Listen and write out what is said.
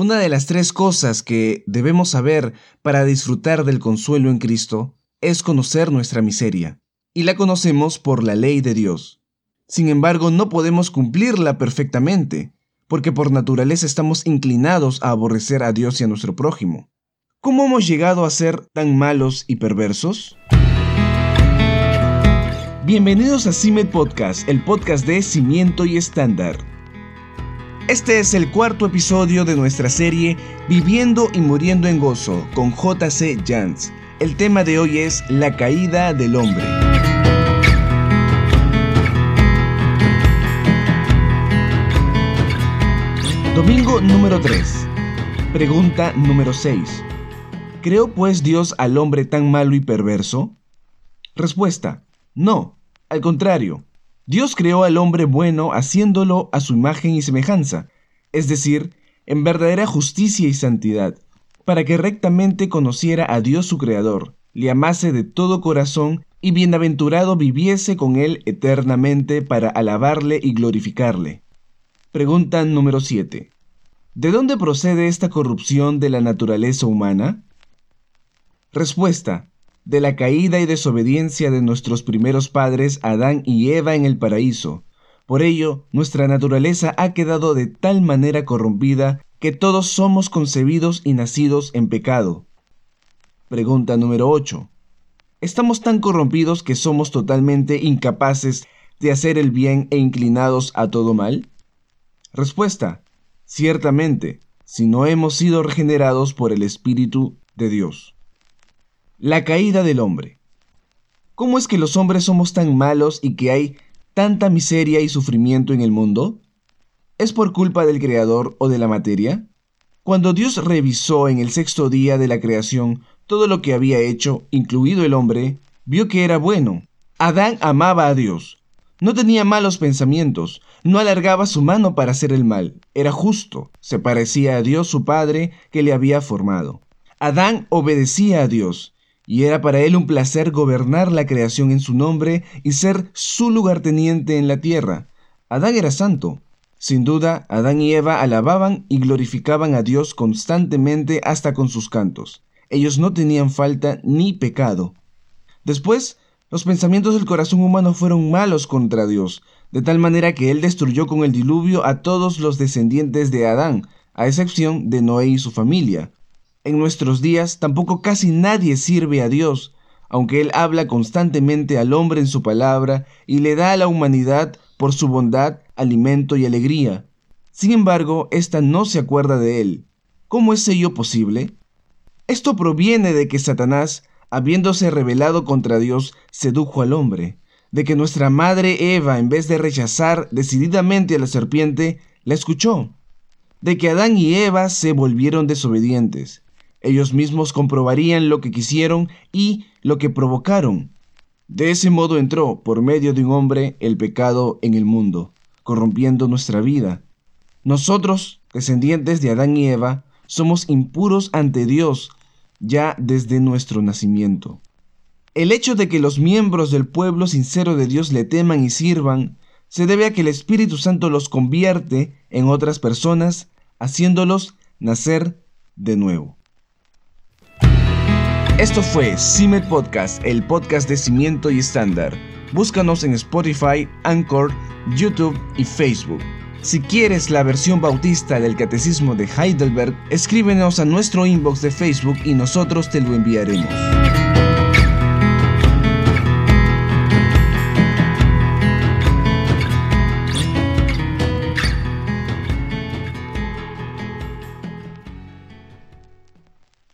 Una de las tres cosas que debemos saber para disfrutar del consuelo en Cristo es conocer nuestra miseria, y la conocemos por la ley de Dios. Sin embargo, no podemos cumplirla perfectamente, porque por naturaleza estamos inclinados a aborrecer a Dios y a nuestro prójimo. ¿Cómo hemos llegado a ser tan malos y perversos? Bienvenidos a CIMED Podcast, el podcast de Cimiento y Estándar. Este es el cuarto episodio de nuestra serie Viviendo y Muriendo en Gozo con JC Jans. El tema de hoy es la caída del hombre. Domingo número 3. Pregunta número 6. ¿Creó pues Dios al hombre tan malo y perverso? Respuesta. No, al contrario. Dios creó al hombre bueno haciéndolo a su imagen y semejanza, es decir, en verdadera justicia y santidad, para que rectamente conociera a Dios su Creador, le amase de todo corazón y bienaventurado viviese con él eternamente para alabarle y glorificarle. Pregunta número 7. ¿De dónde procede esta corrupción de la naturaleza humana? Respuesta de la caída y desobediencia de nuestros primeros padres Adán y Eva en el paraíso. Por ello, nuestra naturaleza ha quedado de tal manera corrompida que todos somos concebidos y nacidos en pecado. Pregunta número 8. ¿Estamos tan corrompidos que somos totalmente incapaces de hacer el bien e inclinados a todo mal? Respuesta. Ciertamente, si no hemos sido regenerados por el Espíritu de Dios. La caída del hombre. ¿Cómo es que los hombres somos tan malos y que hay tanta miseria y sufrimiento en el mundo? ¿Es por culpa del Creador o de la materia? Cuando Dios revisó en el sexto día de la creación todo lo que había hecho, incluido el hombre, vio que era bueno. Adán amaba a Dios. No tenía malos pensamientos, no alargaba su mano para hacer el mal, era justo, se parecía a Dios su Padre que le había formado. Adán obedecía a Dios, y era para él un placer gobernar la creación en su nombre y ser su lugarteniente en la tierra. Adán era santo. Sin duda, Adán y Eva alababan y glorificaban a Dios constantemente hasta con sus cantos. Ellos no tenían falta ni pecado. Después, los pensamientos del corazón humano fueron malos contra Dios, de tal manera que Él destruyó con el diluvio a todos los descendientes de Adán, a excepción de Noé y su familia. En nuestros días tampoco casi nadie sirve a Dios, aunque Él habla constantemente al hombre en su palabra y le da a la humanidad por su bondad, alimento y alegría. Sin embargo, ésta no se acuerda de Él. ¿Cómo es ello posible? Esto proviene de que Satanás, habiéndose rebelado contra Dios, sedujo al hombre, de que nuestra madre Eva, en vez de rechazar decididamente a la serpiente, la escuchó, de que Adán y Eva se volvieron desobedientes, ellos mismos comprobarían lo que quisieron y lo que provocaron. De ese modo entró, por medio de un hombre, el pecado en el mundo, corrompiendo nuestra vida. Nosotros, descendientes de Adán y Eva, somos impuros ante Dios ya desde nuestro nacimiento. El hecho de que los miembros del pueblo sincero de Dios le teman y sirvan se debe a que el Espíritu Santo los convierte en otras personas, haciéndolos nacer de nuevo. Esto fue CIMED Podcast, el podcast de cimiento y estándar. Búscanos en Spotify, Anchor, YouTube y Facebook. Si quieres la versión bautista del Catecismo de Heidelberg, escríbenos a nuestro inbox de Facebook y nosotros te lo enviaremos.